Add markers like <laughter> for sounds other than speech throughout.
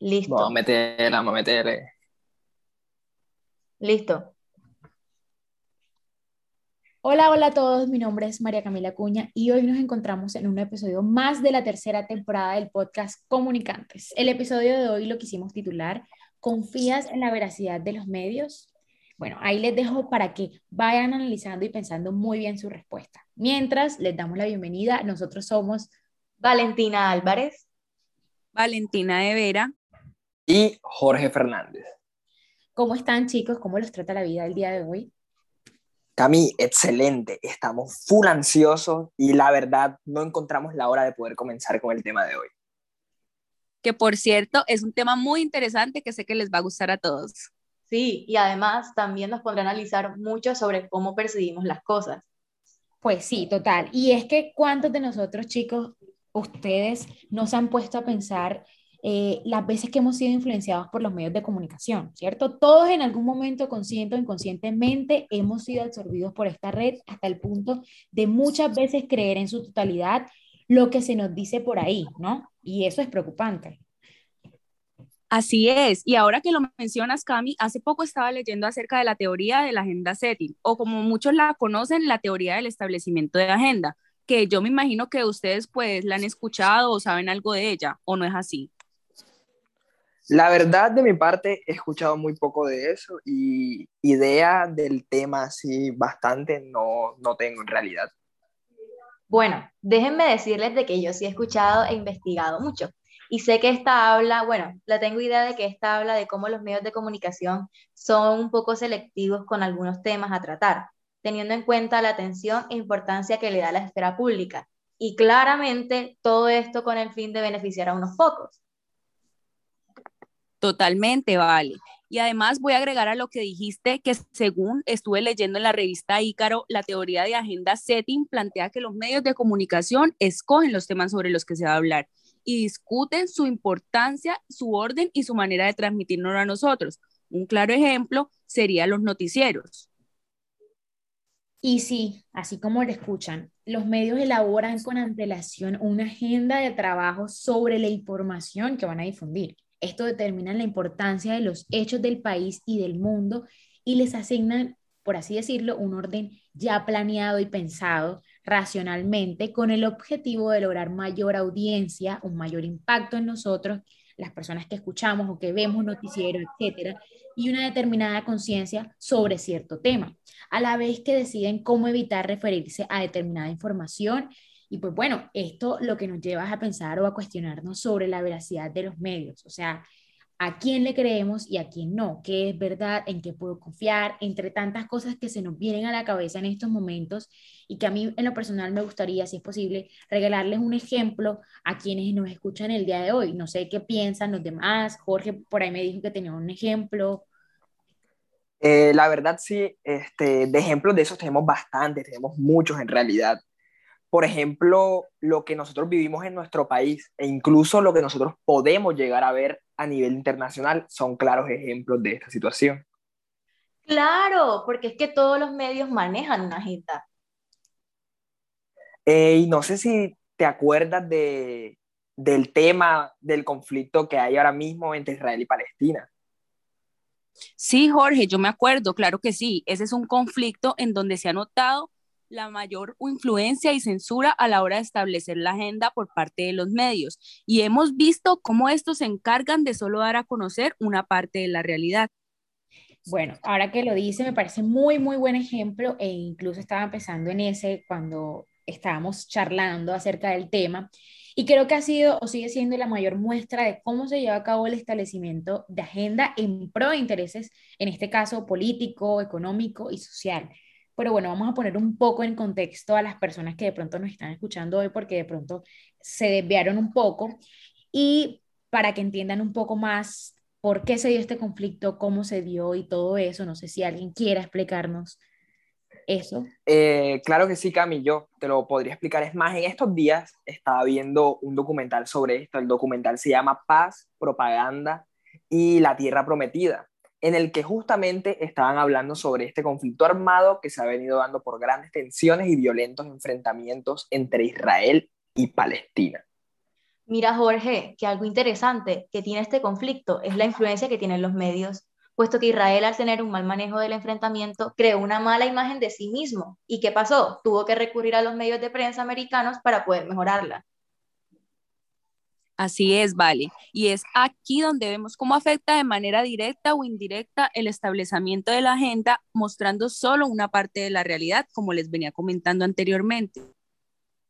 Listo. Vamos a meterla, vamos a meterle. Listo. Hola, hola a todos, mi nombre es María Camila Cuña y hoy nos encontramos en un episodio más de la tercera temporada del podcast Comunicantes. El episodio de hoy lo quisimos titular ¿Confías en la veracidad de los medios? Bueno, ahí les dejo para que vayan analizando y pensando muy bien su respuesta. Mientras les damos la bienvenida, nosotros somos Valentina Álvarez, Valentina de Vera y Jorge Fernández. ¿Cómo están chicos? ¿Cómo los trata la vida el día de hoy? Cami, excelente. Estamos full ansiosos y la verdad no encontramos la hora de poder comenzar con el tema de hoy. Que por cierto es un tema muy interesante que sé que les va a gustar a todos. Sí, y además también nos pondrá a analizar mucho sobre cómo percibimos las cosas. Pues sí, total. Y es que cuántos de nosotros, chicos, ustedes nos han puesto a pensar eh, las veces que hemos sido influenciados por los medios de comunicación, ¿cierto? Todos en algún momento, consciente o inconscientemente, hemos sido absorbidos por esta red hasta el punto de muchas veces creer en su totalidad lo que se nos dice por ahí, ¿no? Y eso es preocupante. Así es, y ahora que lo mencionas, Cami, hace poco estaba leyendo acerca de la teoría de la agenda setting, o como muchos la conocen, la teoría del establecimiento de agenda, que yo me imagino que ustedes pues la han escuchado o saben algo de ella, ¿o no es así? La verdad, de mi parte, he escuchado muy poco de eso y idea del tema así bastante no, no tengo en realidad. Bueno, déjenme decirles de que yo sí he escuchado e investigado mucho. Y sé que esta habla, bueno, la tengo idea de que esta habla de cómo los medios de comunicación son un poco selectivos con algunos temas a tratar, teniendo en cuenta la atención e importancia que le da la esfera pública. Y claramente todo esto con el fin de beneficiar a unos pocos. Totalmente, vale. Y además voy a agregar a lo que dijiste que según estuve leyendo en la revista Ícaro, la teoría de agenda setting plantea que los medios de comunicación escogen los temas sobre los que se va a hablar y discuten su importancia, su orden y su manera de transmitirnos a nosotros. Un claro ejemplo sería los noticieros. Y sí, así como lo escuchan, los medios elaboran con antelación una agenda de trabajo sobre la información que van a difundir. Esto determina la importancia de los hechos del país y del mundo y les asignan, por así decirlo, un orden ya planeado y pensado racionalmente con el objetivo de lograr mayor audiencia, un mayor impacto en nosotros, las personas que escuchamos o que vemos noticiero, etcétera, y una determinada conciencia sobre cierto tema, a la vez que deciden cómo evitar referirse a determinada información. Y pues bueno, esto lo que nos lleva a pensar o a cuestionarnos sobre la veracidad de los medios, o sea, a quién le creemos y a quién no, qué es verdad, en qué puedo confiar, entre tantas cosas que se nos vienen a la cabeza en estos momentos y que a mí en lo personal me gustaría, si es posible, regalarles un ejemplo a quienes nos escuchan el día de hoy. No sé qué piensan los demás. Jorge por ahí me dijo que tenía un ejemplo. Eh, la verdad sí, este, de ejemplos de esos tenemos bastantes, tenemos muchos en realidad por ejemplo, lo que nosotros vivimos en nuestro país e incluso lo que nosotros podemos llegar a ver a nivel internacional son claros ejemplos de esta situación. Claro, porque es que todos los medios manejan una agenda. Eh, y no sé si te acuerdas de, del tema del conflicto que hay ahora mismo entre Israel y Palestina. Sí, Jorge, yo me acuerdo, claro que sí. Ese es un conflicto en donde se ha notado la mayor influencia y censura a la hora de establecer la agenda por parte de los medios. Y hemos visto cómo estos se encargan de solo dar a conocer una parte de la realidad. Bueno, ahora que lo dice, me parece muy, muy buen ejemplo e incluso estaba empezando en ese cuando estábamos charlando acerca del tema. Y creo que ha sido o sigue siendo la mayor muestra de cómo se lleva a cabo el establecimiento de agenda en pro de intereses, en este caso político, económico y social. Pero bueno, vamos a poner un poco en contexto a las personas que de pronto nos están escuchando hoy porque de pronto se desviaron un poco y para que entiendan un poco más por qué se dio este conflicto, cómo se dio y todo eso. No sé si alguien quiera explicarnos eso. Eh, claro que sí, Cami, yo te lo podría explicar. Es más, en estos días estaba viendo un documental sobre esto. El documental se llama Paz, Propaganda y la Tierra Prometida en el que justamente estaban hablando sobre este conflicto armado que se ha venido dando por grandes tensiones y violentos enfrentamientos entre Israel y Palestina. Mira, Jorge, que algo interesante que tiene este conflicto es la influencia que tienen los medios, puesto que Israel al tener un mal manejo del enfrentamiento creó una mala imagen de sí mismo. ¿Y qué pasó? Tuvo que recurrir a los medios de prensa americanos para poder mejorarla. Así es, vale. Y es aquí donde vemos cómo afecta de manera directa o indirecta el establecimiento de la agenda, mostrando solo una parte de la realidad, como les venía comentando anteriormente.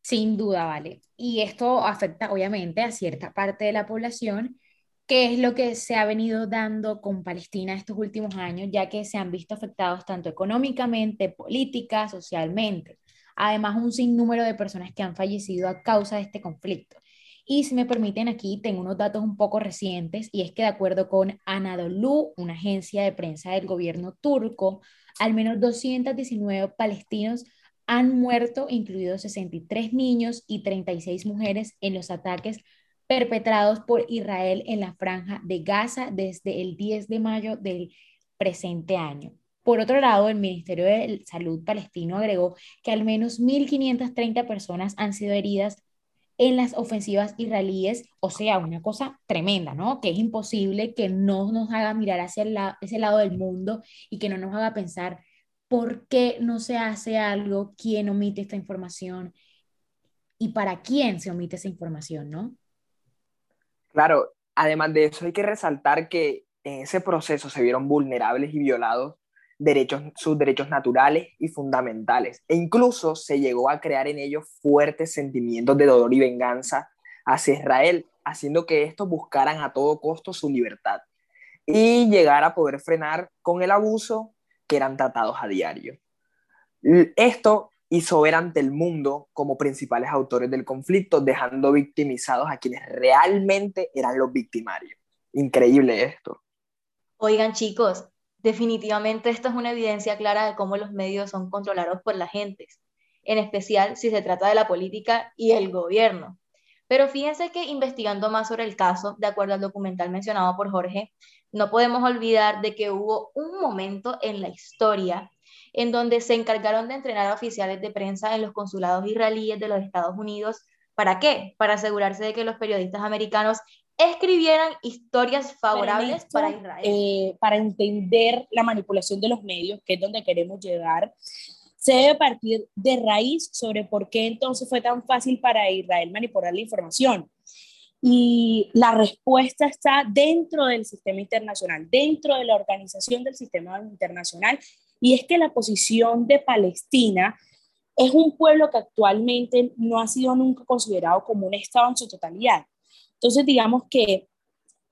Sin duda, vale. Y esto afecta obviamente a cierta parte de la población, que es lo que se ha venido dando con Palestina estos últimos años, ya que se han visto afectados tanto económicamente, política, socialmente. Además, un sinnúmero de personas que han fallecido a causa de este conflicto. Y si me permiten, aquí tengo unos datos un poco recientes y es que de acuerdo con Anadolu, una agencia de prensa del gobierno turco, al menos 219 palestinos han muerto, incluidos 63 niños y 36 mujeres en los ataques perpetrados por Israel en la franja de Gaza desde el 10 de mayo del presente año. Por otro lado, el Ministerio de Salud palestino agregó que al menos 1.530 personas han sido heridas en las ofensivas israelíes, o sea, una cosa tremenda, ¿no? Que es imposible que no nos haga mirar hacia ese lado del mundo y que no nos haga pensar por qué no se hace algo, quién omite esta información y para quién se omite esa información, ¿no? Claro, además de eso hay que resaltar que en ese proceso se vieron vulnerables y violados derechos, sus derechos naturales y fundamentales. E incluso se llegó a crear en ellos fuertes sentimientos de dolor y venganza hacia Israel, haciendo que estos buscaran a todo costo su libertad y llegar a poder frenar con el abuso que eran tratados a diario. Esto hizo ver ante el mundo como principales autores del conflicto, dejando victimizados a quienes realmente eran los victimarios. Increíble esto. Oigan chicos, Definitivamente esto es una evidencia clara de cómo los medios son controlados por la gente, en especial si se trata de la política y el gobierno. Pero fíjense que investigando más sobre el caso, de acuerdo al documental mencionado por Jorge, no podemos olvidar de que hubo un momento en la historia en donde se encargaron de entrenar a oficiales de prensa en los consulados israelíes de los Estados Unidos. ¿Para qué? Para asegurarse de que los periodistas americanos escribieran historias favorables para, Israel. Eh, para entender la manipulación de los medios, que es donde queremos llegar, se debe partir de raíz sobre por qué entonces fue tan fácil para Israel manipular la información. Y la respuesta está dentro del sistema internacional, dentro de la organización del sistema internacional, y es que la posición de Palestina es un pueblo que actualmente no ha sido nunca considerado como un Estado en su totalidad entonces, digamos que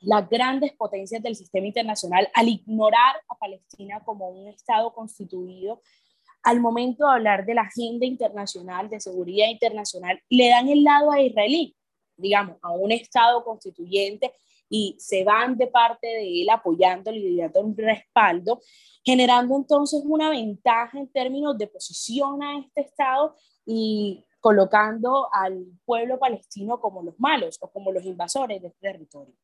las grandes potencias del sistema internacional, al ignorar a Palestina como un Estado constituido, al momento de hablar de la agenda internacional, de seguridad internacional, le dan el lado a israelí, digamos, a un Estado constituyente y se van de parte de él apoyándolo y dando un respaldo, generando entonces una ventaja en términos de posición a este Estado y colocando al pueblo palestino como los malos o como los invasores de este territorio.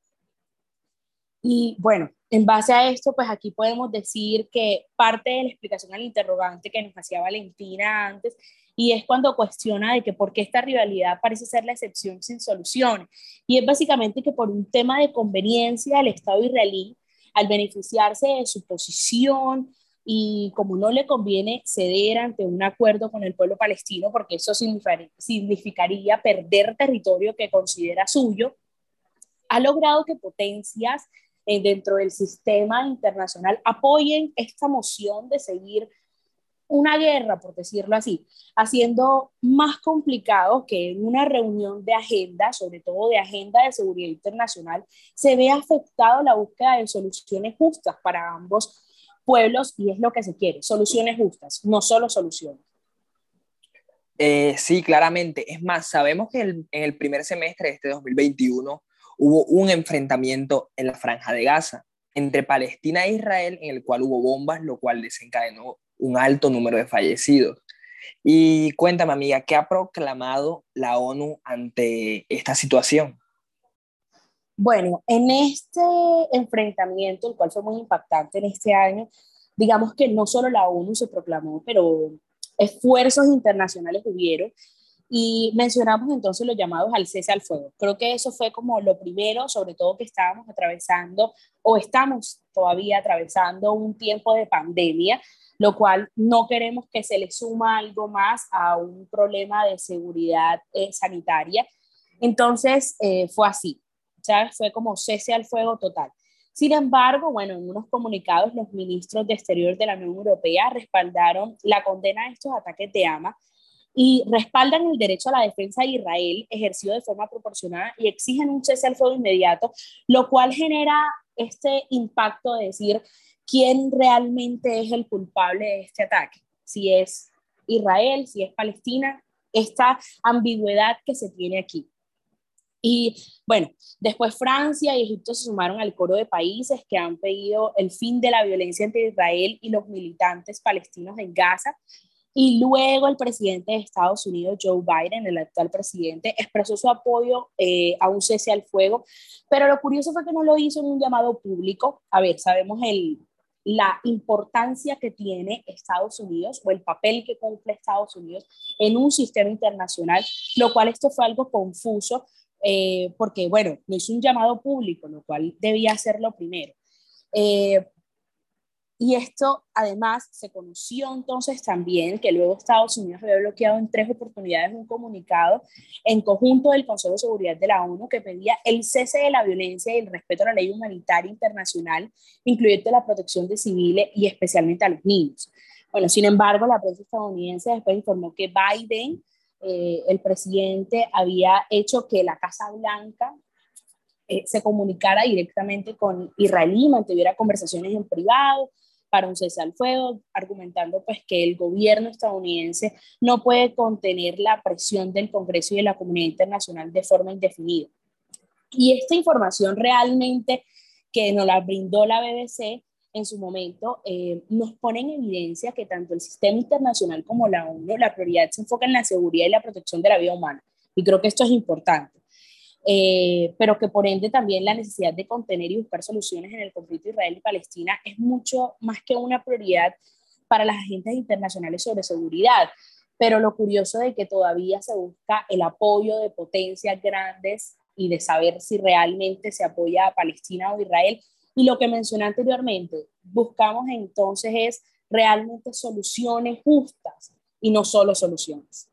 Y bueno, en base a esto, pues aquí podemos decir que parte de la explicación al interrogante que nos hacía Valentina antes, y es cuando cuestiona de que por qué esta rivalidad parece ser la excepción sin solución. Y es básicamente que por un tema de conveniencia del Estado israelí, al beneficiarse de su posición y como no le conviene ceder ante un acuerdo con el pueblo palestino, porque eso significaría, perder territorio que considera suyo, ha logrado que potencias eh, dentro del sistema internacional apoyen esta moción de seguir una guerra, por decirlo así, haciendo más complicado que en una reunión de agenda, sobre todo de agenda de seguridad internacional, se vea afectado la búsqueda de soluciones justas para ambos pueblos y es lo que se quiere, soluciones justas, no solo soluciones. Eh, sí, claramente. Es más, sabemos que en el primer semestre de este 2021 hubo un enfrentamiento en la franja de Gaza entre Palestina e Israel en el cual hubo bombas, lo cual desencadenó un alto número de fallecidos. Y cuéntame, amiga, ¿qué ha proclamado la ONU ante esta situación? Bueno, en este enfrentamiento, el cual fue muy impactante en este año, digamos que no solo la ONU se proclamó, pero esfuerzos internacionales hubieron y mencionamos entonces los llamados al cese al fuego. Creo que eso fue como lo primero, sobre todo que estábamos atravesando o estamos todavía atravesando un tiempo de pandemia, lo cual no queremos que se le suma algo más a un problema de seguridad eh, sanitaria. Entonces eh, fue así, ¿sabes? Fue como cese al fuego total. Sin embargo, bueno, en unos comunicados los ministros de Exterior de la Unión Europea respaldaron la condena de estos ataques de AMA y respaldan el derecho a la defensa de Israel ejercido de forma proporcionada y exigen un cese al fuego inmediato, lo cual genera este impacto de decir quién realmente es el culpable de este ataque, si es Israel, si es Palestina, esta ambigüedad que se tiene aquí. Y bueno, después Francia y Egipto se sumaron al coro de países que han pedido el fin de la violencia entre Israel y los militantes palestinos en Gaza y luego el presidente de Estados Unidos, Joe Biden, el actual presidente, expresó su apoyo eh, a un cese al fuego, pero lo curioso fue que no lo hizo en un llamado público. A ver, sabemos el, la importancia que tiene Estados Unidos o el papel que cumple Estados Unidos en un sistema internacional, lo cual esto fue algo confuso eh, porque, bueno, no hizo un llamado público, lo cual debía hacerlo primero. Eh, y esto además se conoció entonces también que luego Estados Unidos había bloqueado en tres oportunidades un comunicado en conjunto del Consejo de Seguridad de la ONU que pedía el cese de la violencia y el respeto a la ley humanitaria internacional, incluyendo la protección de civiles y especialmente a los niños. Bueno, sin embargo, la prensa estadounidense después informó que Biden, eh, el presidente, había hecho que la Casa Blanca eh, se comunicara directamente con Israel y mantuviera conversaciones en privado para un cese al fuego, argumentando pues que el gobierno estadounidense no puede contener la presión del Congreso y de la comunidad internacional de forma indefinida. Y esta información realmente que nos la brindó la BBC en su momento, eh, nos pone en evidencia que tanto el sistema internacional como la ONU, la prioridad se enfoca en la seguridad y la protección de la vida humana. Y creo que esto es importante. Eh, pero que por ende también la necesidad de contener y buscar soluciones en el conflicto Israel y Palestina es mucho más que una prioridad para las agentes internacionales sobre seguridad. Pero lo curioso de que todavía se busca el apoyo de potencias grandes y de saber si realmente se apoya a Palestina o Israel. Y lo que mencioné anteriormente, buscamos entonces es realmente soluciones justas y no solo soluciones.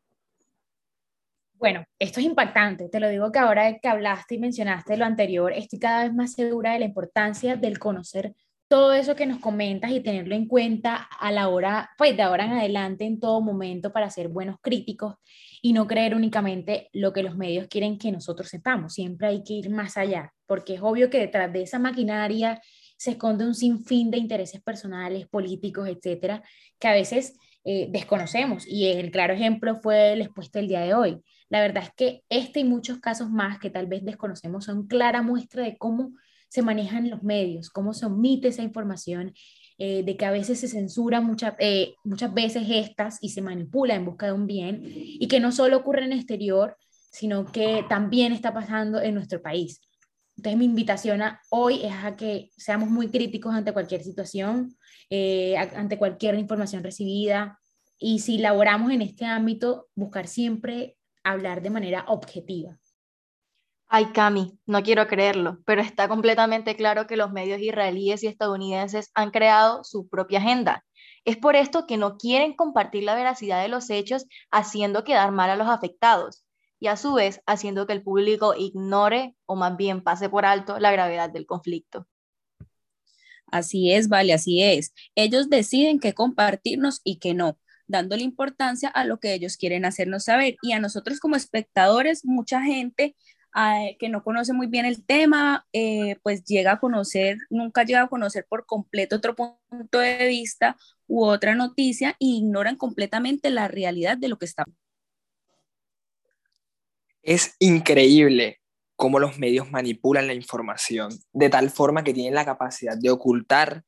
Bueno, esto es impactante. Te lo digo que ahora que hablaste y mencionaste lo anterior, estoy cada vez más segura de la importancia del conocer todo eso que nos comentas y tenerlo en cuenta a la hora, pues de ahora en adelante, en todo momento, para ser buenos críticos y no creer únicamente lo que los medios quieren que nosotros sepamos. Siempre hay que ir más allá, porque es obvio que detrás de esa maquinaria se esconde un sinfín de intereses personales, políticos, etcétera, que a veces eh, desconocemos. Y el claro ejemplo fue el expuesto el día de hoy. La verdad es que este y muchos casos más que tal vez desconocemos son clara muestra de cómo se manejan los medios, cómo se omite esa información, eh, de que a veces se censura eh, muchas veces estas y se manipula en busca de un bien, y que no solo ocurre en el exterior, sino que también está pasando en nuestro país. Entonces mi invitación a hoy es a que seamos muy críticos ante cualquier situación, eh, ante cualquier información recibida, y si laboramos en este ámbito, buscar siempre hablar de manera objetiva. Ay, Cami, no quiero creerlo, pero está completamente claro que los medios israelíes y estadounidenses han creado su propia agenda. Es por esto que no quieren compartir la veracidad de los hechos, haciendo quedar mal a los afectados y a su vez haciendo que el público ignore o más bien pase por alto la gravedad del conflicto. Así es, vale, así es. Ellos deciden qué compartirnos y qué no dándole importancia a lo que ellos quieren hacernos saber. Y a nosotros como espectadores, mucha gente que no conoce muy bien el tema, eh, pues llega a conocer, nunca llega a conocer por completo otro punto de vista u otra noticia e ignoran completamente la realidad de lo que está. Es increíble cómo los medios manipulan la información de tal forma que tienen la capacidad de ocultar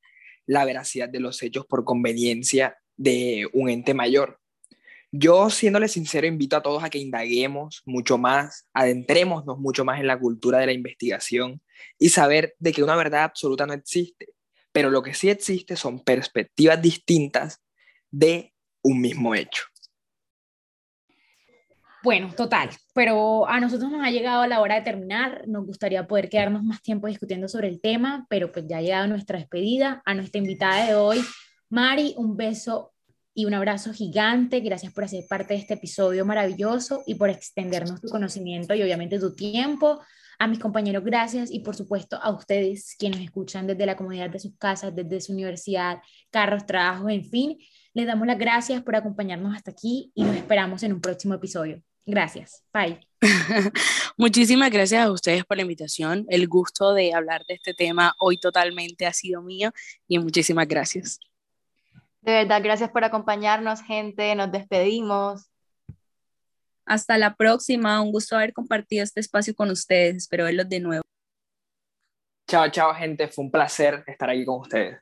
la veracidad de los hechos por conveniencia de un ente mayor. Yo, siéndole sincero, invito a todos a que indaguemos mucho más, adentrémonos mucho más en la cultura de la investigación y saber de que una verdad absoluta no existe, pero lo que sí existe son perspectivas distintas de un mismo hecho. Bueno, total, pero a nosotros nos ha llegado la hora de terminar, nos gustaría poder quedarnos más tiempo discutiendo sobre el tema, pero pues ya ha llegado nuestra despedida, a nuestra invitada de hoy, Mari, un beso y un abrazo gigante, gracias por hacer parte de este episodio maravilloso y por extendernos tu conocimiento y obviamente tu tiempo. A mis compañeros, gracias y por supuesto a ustedes quienes escuchan desde la comunidad de sus casas, desde su universidad, carros, trabajos, en fin. Les damos las gracias por acompañarnos hasta aquí y nos esperamos en un próximo episodio. Gracias. Bye. <laughs> Muchísimas gracias a ustedes por la invitación. El gusto de hablar de este tema hoy totalmente ha sido mío y muchísimas gracias. De verdad, gracias por acompañarnos, gente. Nos despedimos. Hasta la próxima. Un gusto haber compartido este espacio con ustedes. Espero verlos de nuevo. Chao, chao, gente. Fue un placer estar aquí con ustedes.